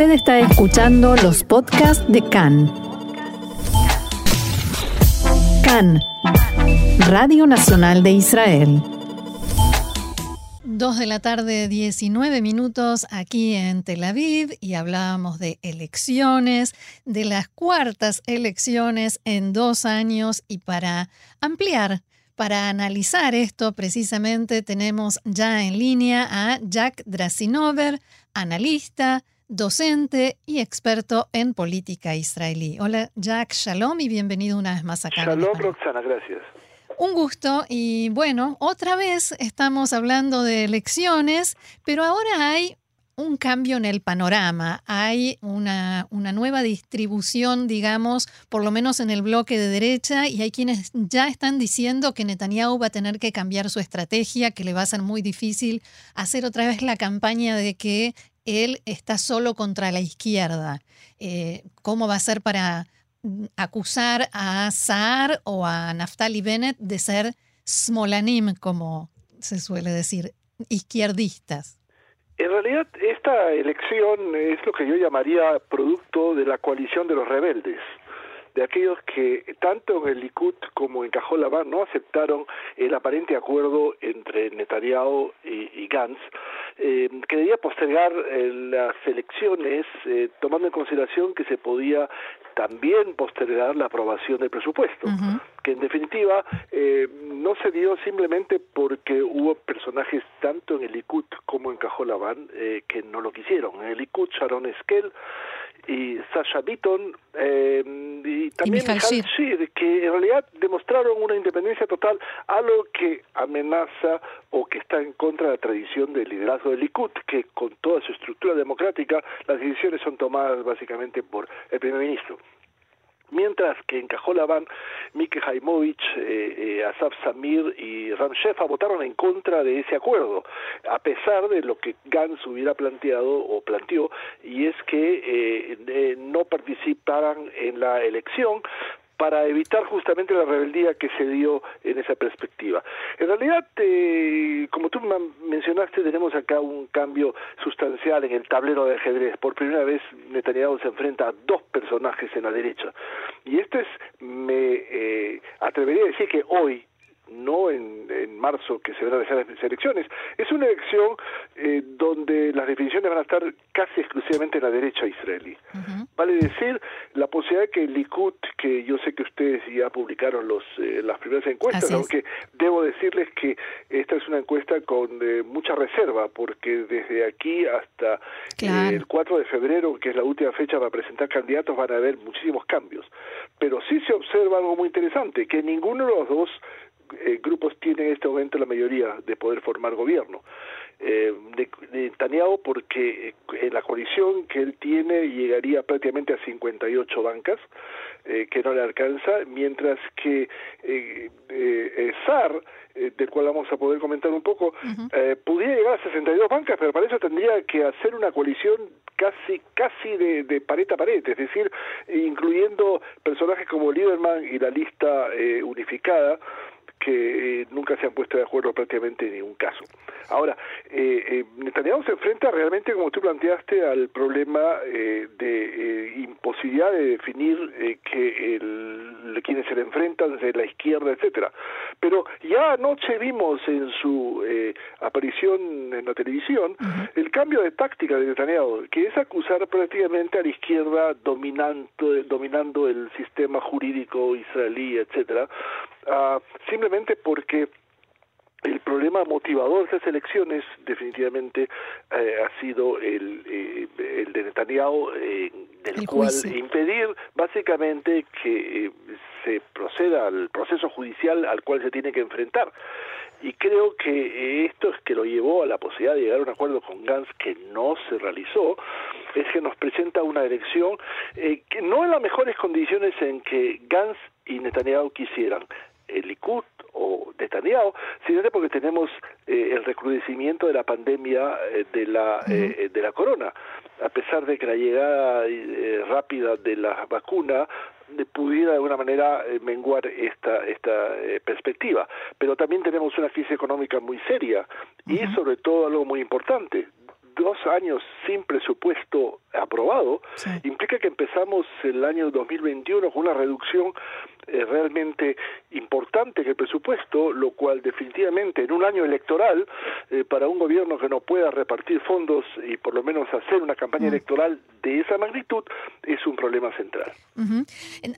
Usted está escuchando los podcasts de CAN. CAN, Radio Nacional de Israel. Dos de la tarde, 19 minutos aquí en Tel Aviv y hablábamos de elecciones, de las cuartas elecciones en dos años y para ampliar para analizar esto precisamente tenemos ya en línea a Jack Drasinover, analista, docente y experto en política israelí. Hola Jack, shalom y bienvenido una vez más acá. Shalom Roxana, gracias. Un gusto y bueno, otra vez estamos hablando de elecciones, pero ahora hay un cambio en el panorama, hay una, una, nueva distribución, digamos, por lo menos en el bloque de derecha, y hay quienes ya están diciendo que Netanyahu va a tener que cambiar su estrategia, que le va a ser muy difícil hacer otra vez la campaña de que él está solo contra la izquierda. Eh, ¿Cómo va a ser para acusar a Saar o a Naftali Bennett de ser smolanim, como se suele decir, izquierdistas? En realidad, esta elección es lo que yo llamaría producto de la coalición de los rebeldes de aquellos que tanto en el Likud como en Cajolabán no aceptaron el aparente acuerdo entre Netanyahu y, Gantz, eh, que debía postergar eh, las elecciones eh, tomando en consideración que se podía también postergar la aprobación del presupuesto, que en definitiva eh, no se dio simplemente porque hubo personajes tanto en el Likud como en Cajolabán eh, que no lo quisieron. En el Likud Sharon Esquel y Sasha Beaton eh, y también y que en realidad demostraron una independencia total, algo que amenaza o que está en contra de la tradición del liderazgo del Likud, que con toda su estructura democrática las decisiones son tomadas básicamente por el primer ministro. Mientras que en Cajolabán, Mike Haimovich, eh, eh, Asaf Samir y Ram Shefa votaron en contra de ese acuerdo, a pesar de lo que Gantz hubiera planteado o planteó, y es que eh, no participaran en la elección para evitar justamente la rebeldía que se dio en esa perspectiva. En realidad, eh, como tú mencionaste, tenemos acá un cambio sustancial en el tablero de ajedrez. Por primera vez, Netanyahu se enfrenta a dos personajes en la derecha. Y este es, me eh, atrevería a decir que hoy, no en, marzo que se van a realizar las elecciones. Es una elección eh, donde las definiciones van a estar casi exclusivamente en la derecha israelí. Vale decir, la posibilidad de que el Likud, que yo sé que ustedes ya publicaron los, eh, las primeras encuestas, aunque debo decirles que esta es una encuesta con eh, mucha reserva, porque desde aquí hasta el 4 de febrero, que es la última fecha para presentar candidatos, van a haber muchísimos cambios. Pero sí se observa algo muy interesante, que ninguno de los dos eh, grupos tienen en este momento la mayoría de poder formar gobierno. Eh, de, Netanyahu porque eh, en la coalición que él tiene llegaría prácticamente a 58 bancas, eh, que no le alcanza, mientras que eh, eh, SAR, del cual vamos a poder comentar un poco, pudiera llegar a 62 bancas, pero para eso tendría que hacer una coalición casi casi de, de pared a pared, es decir, incluyendo personajes como Lieberman y la lista unificada, que eh, nunca se han puesto de acuerdo prácticamente en ningún caso. Ahora, eh, eh, Netanyahu se enfrenta realmente, como tú planteaste, al problema eh, de imposibilidad de definir que el, quienes se le enfrentan de la izquierda, etcétera. Pero ya anoche vimos en su aparición en la televisión el cambio de táctica de Netanyahu, que es acusar prácticamente a la izquierda dominando, dominando el sistema jurídico israelí, etcétera, uh, simplemente porque el problema motivador de esas elecciones definitivamente eh, ha sido el, eh, el de Netanyahu, eh, del cual impedir básicamente que eh, se proceda al proceso judicial al cual se tiene que enfrentar. Y creo que esto es que lo llevó a la posibilidad de llegar a un acuerdo con Gantz que no se realizó, es que nos presenta una elección que no en las mejores condiciones en que Gantz y Netanyahu quisieran el Likud o Netanyahu, sino porque tenemos eh, el recrudecimiento de la pandemia eh, de la eh, de la corona, a pesar de que la llegada rápida de la vacuna pudiera de alguna manera menguar esta esta perspectiva, pero también tenemos una crisis económica muy seria y sobre todo algo muy importante, dos años sin presupuesto aprobado, implica que empezamos el año 2021 con una reducción eh, realmente importante que el presupuesto, lo cual definitivamente en un año electoral, eh, para un gobierno que no pueda repartir fondos y por lo menos hacer una campaña electoral de esa magnitud, es un problema central.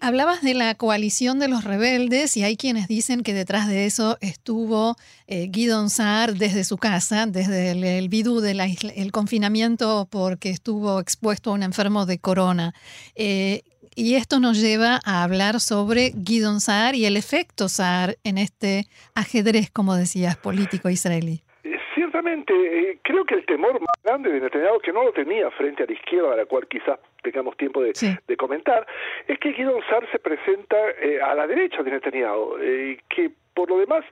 Hablabas de la coalición de los rebeldes y hay quienes dicen que detrás de eso estuvo eh, Guidon Saar desde su casa, desde el, el bidú del el confinamiento porque estuvo expuesto a un enfermo de corona. Eh, y esto nos lleva a hablar sobre Guidon Saar y el efecto Saar en este ajedrez, como decías, político israelí. Eh, ciertamente, eh, creo que el temor más grande de Netanyahu, que no lo tenía frente a la izquierda, a la cual quizás tengamos tiempo de, comentar, es que Guidon Saar se presenta eh, a la derecha de Netanyahu, y que por lo demás,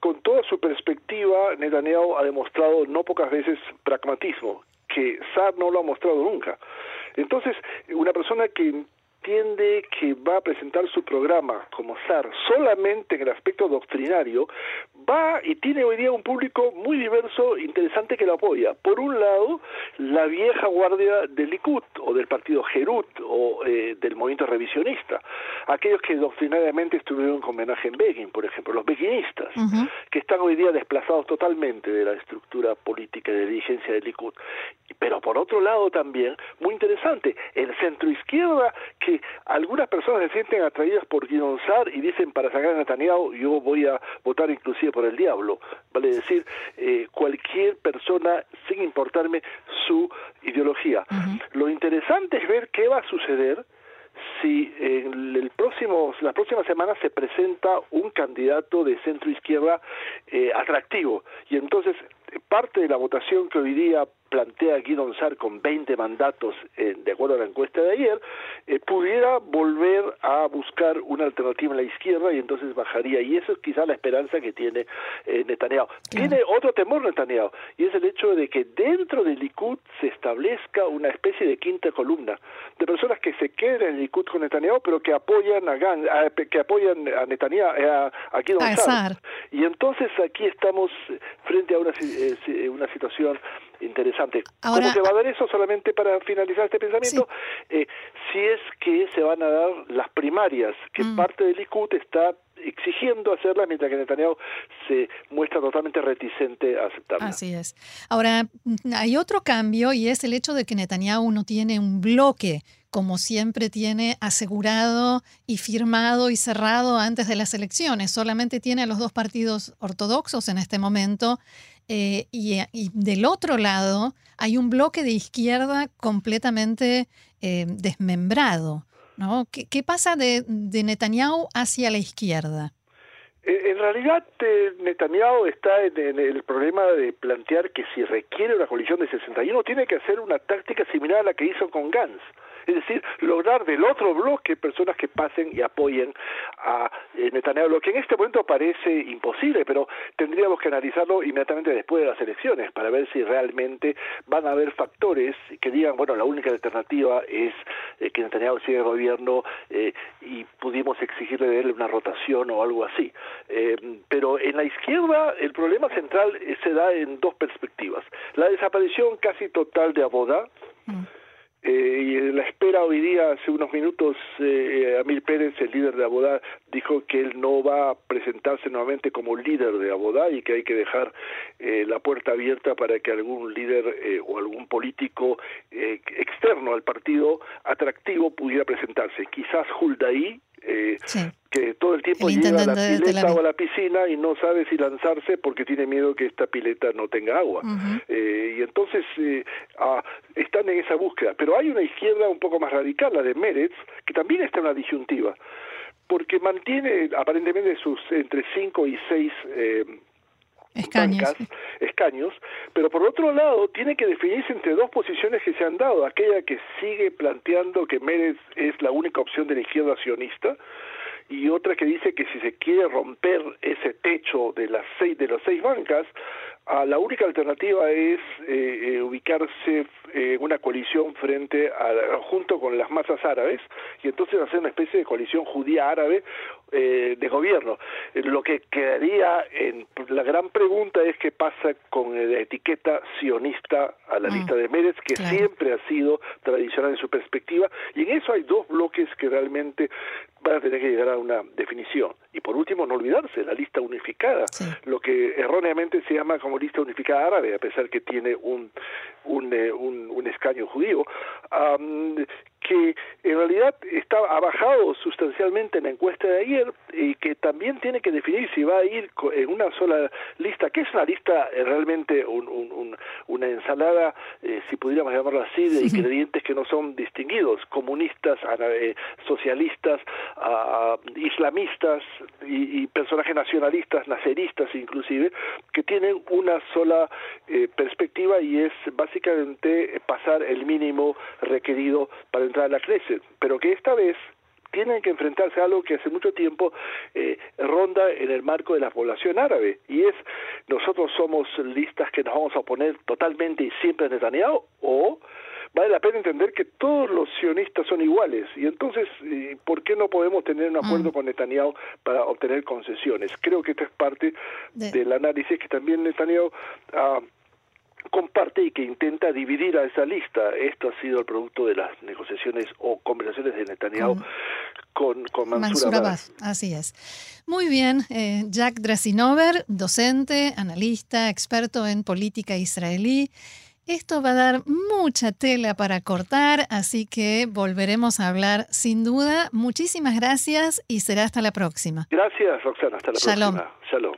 con toda su perspectiva, Netanyahu ha demostrado no pocas veces pragmatismo, que Saar no lo ha mostrado nunca. Entonces, una persona que entiende que va a presentar su programa como SAR solamente en el aspecto doctrinario, va y tiene hoy día un público muy diverso, interesante que lo apoya. Por un lado, la vieja guardia del Likud o del partido Gerut o eh, del movimiento revisionista, aquellos que doctrinariamente estuvieron con homenaje en Begin, por ejemplo, los beguinistas, que están hoy día desplazados totalmente de la estructura política de dirigencia del Likud. Pero por otro lado también, muy interesante, el centro izquierda que algunas personas se sienten atraídas por Guidon y dicen para sacar a Netanyahu yo voy a votar inclusive por el diablo, vale decir, eh, cualquier persona sin importarme su ideología. Lo interesante es ver qué va a suceder si en el próximo, las próximas semanas se presenta un candidato de centro izquierda eh, atractivo. Y entonces parte de la votación que hoy día plantea Guido Sar con 20 mandatos, eh, de acuerdo a la encuesta de ayer, eh, pudiera volver a buscar una alternativa en la izquierda y entonces bajaría. Y eso es quizá la esperanza que tiene eh, Netanyahu. Tiene otro temor Netanyahu, y es el hecho de que dentro del Likud se establezca una especie de quinta columna de personas que se queden en el Likud con Netanyahu, pero que apoyan a, que apoyan a Netanyahu, a, a Sar. Y entonces aquí estamos frente a una, una situación interesante. ¿Cómo se va a dar eso? Solamente para finalizar este pensamiento, eh, si es que se van a dar las primarias, que mm. parte del Likud está exigiendo hacerlas, mientras que Netanyahu se muestra totalmente reticente a aceptarlas. Así es. Ahora, hay otro cambio y es el hecho de que Netanyahu no tiene un bloque como siempre tiene asegurado y firmado y cerrado antes de las elecciones. Solamente tiene a los dos partidos ortodoxos en este momento eh, y, del otro lado hay un bloque de izquierda completamente eh, desmembrado. ¿No? ¿Qué, pasa de, de, Netanyahu hacia la izquierda? Eh, en realidad, Netanyahu está en, el problema de plantear que si requiere una coalición de 61, tiene que hacer una táctica similar a la que hizo con Gantz es decir, lograr del otro bloque personas que pasen y apoyen a eh, Netanyahu, lo que en este momento parece imposible, pero tendríamos que analizarlo inmediatamente después de las elecciones para ver si realmente van a haber factores que digan, bueno, la única alternativa es eh, que Netanyahu siga el gobierno eh, y pudimos exigirle de él una rotación o algo así. pero en la izquierda el problema central se da en dos perspectivas. La desaparición casi total de Aboda, mm. Eh, y en la espera hoy día, hace unos minutos, eh, Amir Pérez, el líder de Abodá, dijo que él no va a presentarse nuevamente como líder de Abodá y que hay que dejar eh, la puerta abierta para que algún líder eh, o algún político externo al partido atractivo pudiera presentarse. Quizás Huldaí, eh, que todo el tiempo llega a la pileta o a la piscina y no sabe si lanzarse porque tiene miedo que esta pileta no tenga agua. eh, y entonces eh, ah, están en esa búsqueda. Pero hay una izquierda un poco más radical, la de Meretz, que también está en la disyuntiva, porque mantiene aparentemente sus entre 5 y 6 escaños. escaños, pero por otro lado tiene que definirse entre dos posiciones que se han dado, aquella que sigue planteando que Mérez es la única opción de la izquierda sionista y otra que dice que si se quiere romper ese techo de las seis de las seis bancas, ah, la única alternativa es eh, eh, ubicarse en una coalición frente a junto con las masas árabes y entonces hacer una especie de coalición judía árabe eh, de gobierno. Lo que quedaría en la gran pregunta es qué pasa con la etiqueta sionista a la mm, lista de Mérez, que siempre ha sido tradicional en su perspectiva, y en eso hay dos bloques que realmente van a tener que llegar a una definición. Y por último, no olvidarse, la lista unificada, lo que erróneamente se llama como lista unificada árabe, a pesar que tiene un, un, eh, un, escaño judío, que en realidad está, ha bajado sustancialmente en la encuesta de ayer y que también tiene que definir si va a ir en una sola lista, que es una lista eh, realmente una ensalada, eh, si pudiéramos llamarlo así, de ingredientes que no son distinguidos, comunistas, eh, socialistas, islamistas y, personajes nacionalistas, naceristas inclusive, que tienen una sola perspectiva y es básicamente pasar el mínimo requerido para entrar a la Knesset, pero que esta vez tienen que enfrentarse a algo que hace mucho tiempo eh, ronda en el marco de la población árabe, y es nosotros somos listas que nos vamos a oponer totalmente y siempre a Netanyahu, o vale la pena entender que todos los sionistas son iguales, y entonces, eh, ¿por qué no podemos tener un acuerdo mm. con Netanyahu para obtener concesiones? Creo que esta es parte del análisis que también Netanyahu... ha comparte y que intenta dividir a esa lista. Esto ha sido el producto de las negociaciones o conversaciones de Netanyahu con, con, Mansur, Abbas. Así es. Muy bien, eh, Jack Drasinover, docente, analista, experto en política israelí. Esto va a dar mucha tela para cortar, así que volveremos a hablar sin duda. Muchísimas gracias y será hasta la próxima. Gracias, Roxana. Hasta la próxima. Shalom.